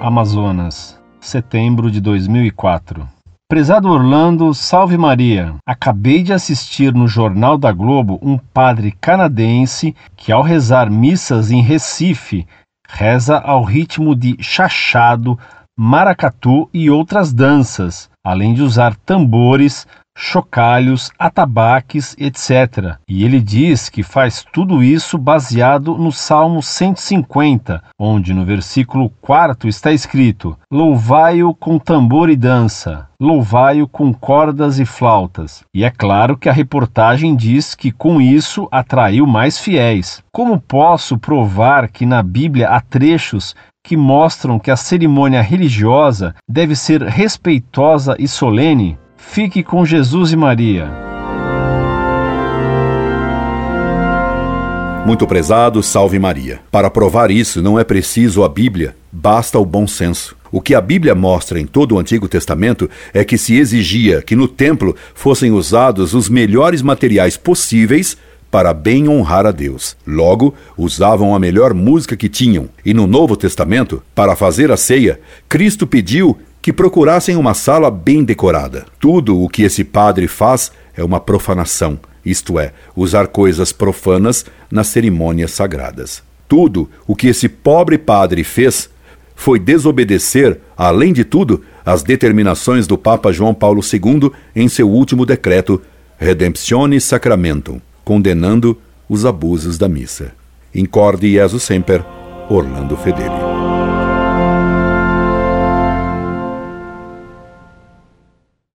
Amazonas, setembro de 2004. Prezado Orlando, salve Maria. Acabei de assistir no Jornal da Globo um padre canadense que, ao rezar missas em Recife, reza ao ritmo de chachado, maracatu e outras danças, além de usar tambores, chocalhos, atabaques, etc. E ele diz que faz tudo isso baseado no Salmo 150, onde no versículo 4 está escrito: Louvai-o com tambor e dança, louvai-o com cordas e flautas. E é claro que a reportagem diz que com isso atraiu mais fiéis. Como posso provar que na Bíblia há trechos que mostram que a cerimônia religiosa deve ser respeitosa e solene? Fique com Jesus e Maria. Muito prezado, salve Maria. Para provar isso, não é preciso a Bíblia, basta o bom senso. O que a Bíblia mostra em todo o Antigo Testamento é que se exigia que no templo fossem usados os melhores materiais possíveis para bem honrar a Deus. Logo, usavam a melhor música que tinham. E no Novo Testamento, para fazer a ceia, Cristo pediu que procurassem uma sala bem decorada. Tudo o que esse padre faz é uma profanação, isto é, usar coisas profanas nas cerimônias sagradas. Tudo o que esse pobre padre fez foi desobedecer, além de tudo, as determinações do Papa João Paulo II em seu último decreto Redemptione Sacramentum, condenando os abusos da missa. Incorde Jesus Semper, Orlando Fedeli.